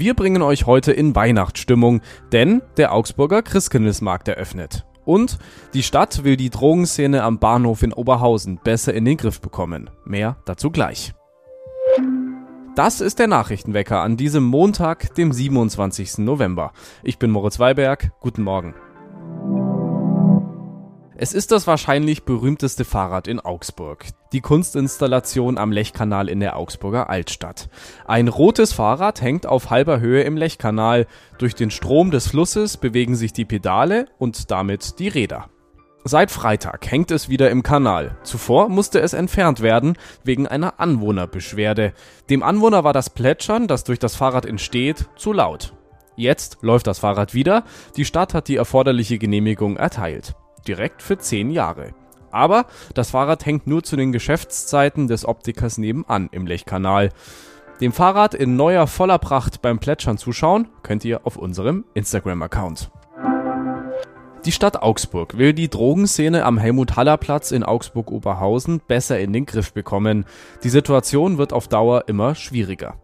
Wir bringen euch heute in Weihnachtsstimmung, denn der Augsburger Christkindlesmarkt eröffnet. Und die Stadt will die Drogenszene am Bahnhof in Oberhausen besser in den Griff bekommen. Mehr dazu gleich. Das ist der Nachrichtenwecker an diesem Montag, dem 27. November. Ich bin Moritz Weiberg. Guten Morgen. Es ist das wahrscheinlich berühmteste Fahrrad in Augsburg. Die Kunstinstallation am Lechkanal in der Augsburger Altstadt. Ein rotes Fahrrad hängt auf halber Höhe im Lechkanal. Durch den Strom des Flusses bewegen sich die Pedale und damit die Räder. Seit Freitag hängt es wieder im Kanal. Zuvor musste es entfernt werden wegen einer Anwohnerbeschwerde. Dem Anwohner war das Plätschern, das durch das Fahrrad entsteht, zu laut. Jetzt läuft das Fahrrad wieder. Die Stadt hat die erforderliche Genehmigung erteilt direkt für 10 Jahre. Aber das Fahrrad hängt nur zu den Geschäftszeiten des Optikers nebenan im Lechkanal. Dem Fahrrad in neuer voller Pracht beim Plätschern zuschauen könnt ihr auf unserem Instagram-Account. Die Stadt Augsburg will die Drogenszene am Helmut-Haller-Platz in Augsburg-Oberhausen besser in den Griff bekommen. Die Situation wird auf Dauer immer schwieriger.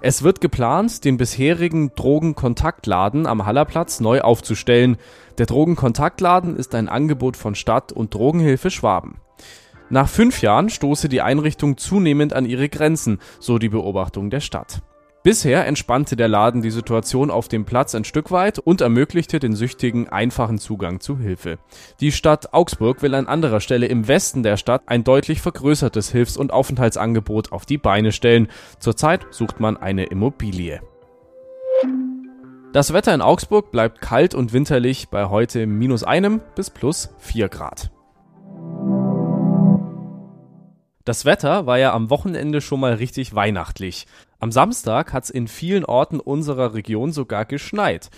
Es wird geplant, den bisherigen Drogenkontaktladen am Hallerplatz neu aufzustellen. Der Drogenkontaktladen ist ein Angebot von Stadt und Drogenhilfe Schwaben. Nach fünf Jahren stoße die Einrichtung zunehmend an ihre Grenzen, so die Beobachtung der Stadt. Bisher entspannte der Laden die Situation auf dem Platz ein Stück weit und ermöglichte den Süchtigen einfachen Zugang zu Hilfe. Die Stadt Augsburg will an anderer Stelle im Westen der Stadt ein deutlich vergrößertes Hilfs- und Aufenthaltsangebot auf die Beine stellen. Zurzeit sucht man eine Immobilie. Das Wetter in Augsburg bleibt kalt und winterlich bei heute minus einem bis plus vier Grad. Das Wetter war ja am Wochenende schon mal richtig weihnachtlich. Am Samstag hat es in vielen Orten unserer Region sogar geschneit.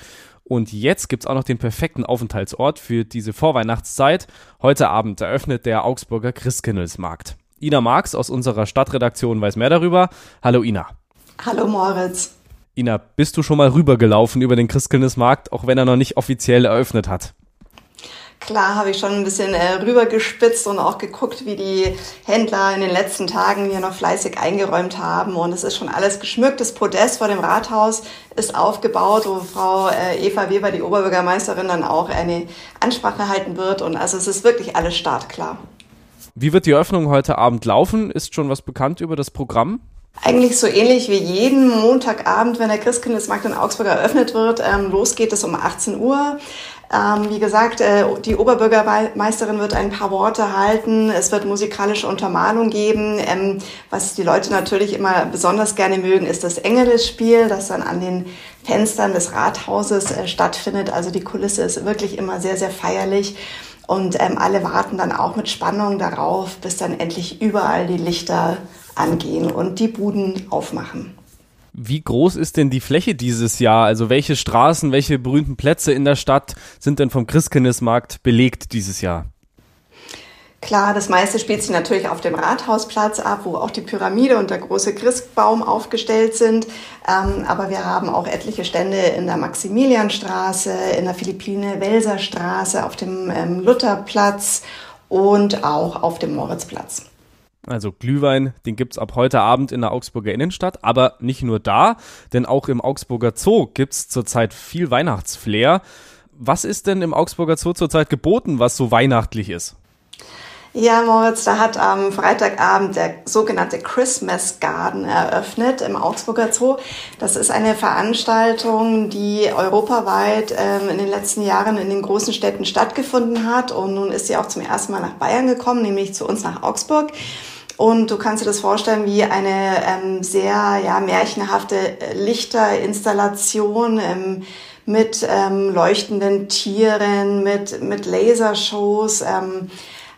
Und jetzt gibt's auch noch den perfekten Aufenthaltsort für diese Vorweihnachtszeit. Heute Abend eröffnet der Augsburger Christkindlesmarkt. Ina Marx aus unserer Stadtredaktion weiß mehr darüber. Hallo Ina. Hallo Moritz. Ina, bist du schon mal rübergelaufen über den Christkindlesmarkt, auch wenn er noch nicht offiziell eröffnet hat? Klar habe ich schon ein bisschen äh, rübergespitzt und auch geguckt, wie die Händler in den letzten Tagen hier noch fleißig eingeräumt haben. Und es ist schon alles geschmückt. Das Podest vor dem Rathaus ist aufgebaut, wo Frau äh, Eva Weber, die Oberbürgermeisterin, dann auch eine Ansprache halten wird. Und also es ist wirklich alles startklar. Wie wird die Eröffnung heute Abend laufen? Ist schon was bekannt über das Programm? Eigentlich so ähnlich wie jeden Montagabend, wenn der Christkindlesmarkt in Augsburg eröffnet wird. Ähm, los geht es um 18 Uhr. Ähm, wie gesagt, äh, die Oberbürgermeisterin wird ein paar Worte halten. Es wird musikalische Untermalung geben. Ähm, was die Leute natürlich immer besonders gerne mögen, ist das Engelesspiel, das dann an den Fenstern des Rathauses äh, stattfindet. Also die Kulisse ist wirklich immer sehr, sehr feierlich. Und ähm, alle warten dann auch mit Spannung darauf, bis dann endlich überall die Lichter angehen und die Buden aufmachen. Wie groß ist denn die Fläche dieses Jahr? Also welche Straßen, welche berühmten Plätze in der Stadt sind denn vom Christkindesmarkt belegt dieses Jahr? Klar, das meiste spielt sich natürlich auf dem Rathausplatz ab, wo auch die Pyramide und der große Christbaum aufgestellt sind. Ähm, aber wir haben auch etliche Stände in der Maximilianstraße, in der Philippine-Welser Straße, auf dem ähm, Lutherplatz und auch auf dem Moritzplatz. Also Glühwein, den gibt's ab heute Abend in der Augsburger Innenstadt, aber nicht nur da, denn auch im Augsburger Zoo gibt's zurzeit viel Weihnachtsflair. Was ist denn im Augsburger Zoo zurzeit geboten, was so weihnachtlich ist? Ja, Moritz, da hat am Freitagabend der sogenannte Christmas Garden eröffnet im Augsburger Zoo. Das ist eine Veranstaltung, die europaweit ähm, in den letzten Jahren in den großen Städten stattgefunden hat. Und nun ist sie auch zum ersten Mal nach Bayern gekommen, nämlich zu uns nach Augsburg. Und du kannst dir das vorstellen wie eine ähm, sehr ja, märchenhafte Lichterinstallation ähm, mit ähm, leuchtenden Tieren, mit, mit Lasershows. Ähm,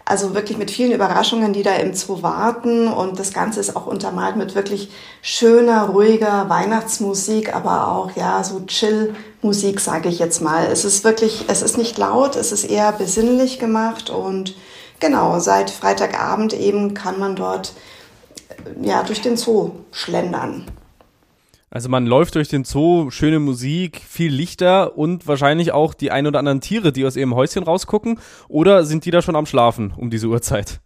also wirklich mit vielen Überraschungen, die da im Zoo warten. Und das Ganze ist auch untermalt mit wirklich schöner, ruhiger Weihnachtsmusik, aber auch ja so Chill-Musik, sage ich jetzt mal. Es ist wirklich, es ist nicht laut, es ist eher besinnlich gemacht und Genau, seit Freitagabend eben kann man dort ja durch den Zoo schlendern. Also man läuft durch den Zoo, schöne Musik, viel Lichter und wahrscheinlich auch die ein oder anderen Tiere, die aus ihrem Häuschen rausgucken. Oder sind die da schon am Schlafen um diese Uhrzeit?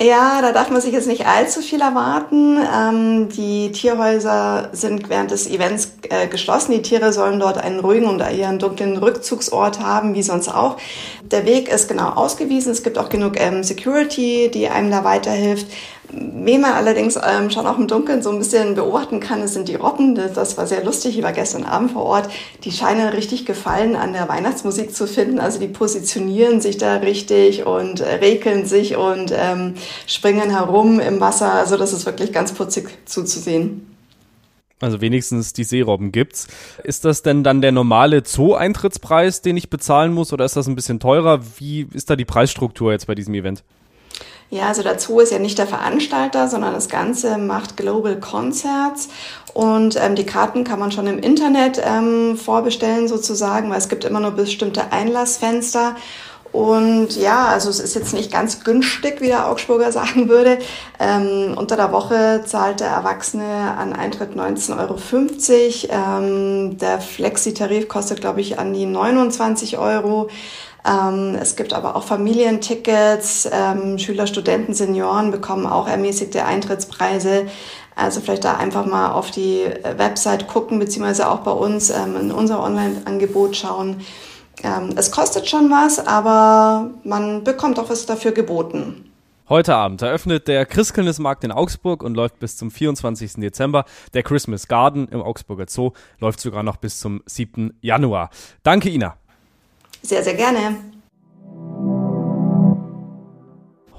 Ja, da darf man sich jetzt nicht allzu viel erwarten. Ähm, die Tierhäuser sind während des Events äh, geschlossen. Die Tiere sollen dort einen ruhigen und ihren dunklen Rückzugsort haben, wie sonst auch. Der Weg ist genau ausgewiesen. Es gibt auch genug ähm, Security, die einem da weiterhilft. Wen man allerdings ähm, schon auch im Dunkeln so ein bisschen beobachten kann, das sind die Robben. Das war sehr lustig. Ich war gestern Abend vor Ort. Die scheinen richtig Gefallen an der Weihnachtsmusik zu finden. Also die positionieren sich da richtig und äh, rekeln sich und ähm, springen herum im Wasser. Also das ist wirklich ganz putzig zuzusehen. Also wenigstens die Seerobben gibt's. Ist das denn dann der normale Zoo-Eintrittspreis, den ich bezahlen muss, oder ist das ein bisschen teurer? Wie ist da die Preisstruktur jetzt bei diesem Event? Ja, also der Zoo ist ja nicht der Veranstalter, sondern das Ganze macht Global Concerts und ähm, die Karten kann man schon im Internet ähm, vorbestellen sozusagen, weil es gibt immer nur bestimmte Einlassfenster. Und ja, also es ist jetzt nicht ganz günstig, wie der Augsburger sagen würde. Ähm, unter der Woche zahlt der Erwachsene an Eintritt 19,50 Euro. Ähm, der Flexi-Tarif kostet, glaube ich, an die 29 Euro. Ähm, es gibt aber auch Familientickets, ähm, Schüler, Studenten, Senioren bekommen auch ermäßigte Eintrittspreise. Also vielleicht da einfach mal auf die Website gucken, beziehungsweise auch bei uns ähm, in unser Online-Angebot schauen. Es kostet schon was, aber man bekommt auch was dafür geboten. Heute Abend eröffnet der Christkindlesmarkt in Augsburg und läuft bis zum 24. Dezember. Der Christmas Garden im Augsburger Zoo läuft sogar noch bis zum 7. Januar. Danke, Ina. Sehr, sehr gerne.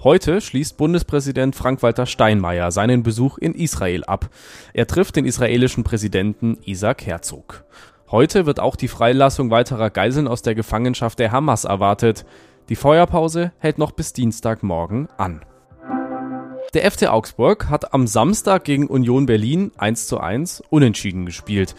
Heute schließt Bundespräsident Frank-Walter Steinmeier seinen Besuch in Israel ab. Er trifft den israelischen Präsidenten Isaac Herzog. Heute wird auch die Freilassung weiterer Geiseln aus der Gefangenschaft der Hamas erwartet. Die Feuerpause hält noch bis Dienstagmorgen an. Der FC Augsburg hat am Samstag gegen Union Berlin 1 zu 1 unentschieden gespielt.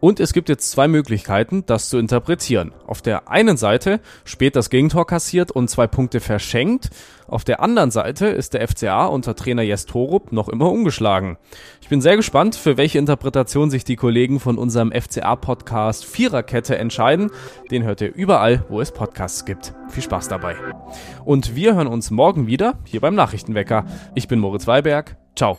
Und es gibt jetzt zwei Möglichkeiten, das zu interpretieren. Auf der einen Seite spät das Gegentor kassiert und zwei Punkte verschenkt. Auf der anderen Seite ist der FCA unter Trainer Jes Torup noch immer ungeschlagen. Ich bin sehr gespannt, für welche Interpretation sich die Kollegen von unserem FCA-Podcast Viererkette entscheiden. Den hört ihr überall, wo es Podcasts gibt. Viel Spaß dabei. Und wir hören uns morgen wieder hier beim Nachrichtenwecker. Ich bin Moritz Weiberg. Ciao.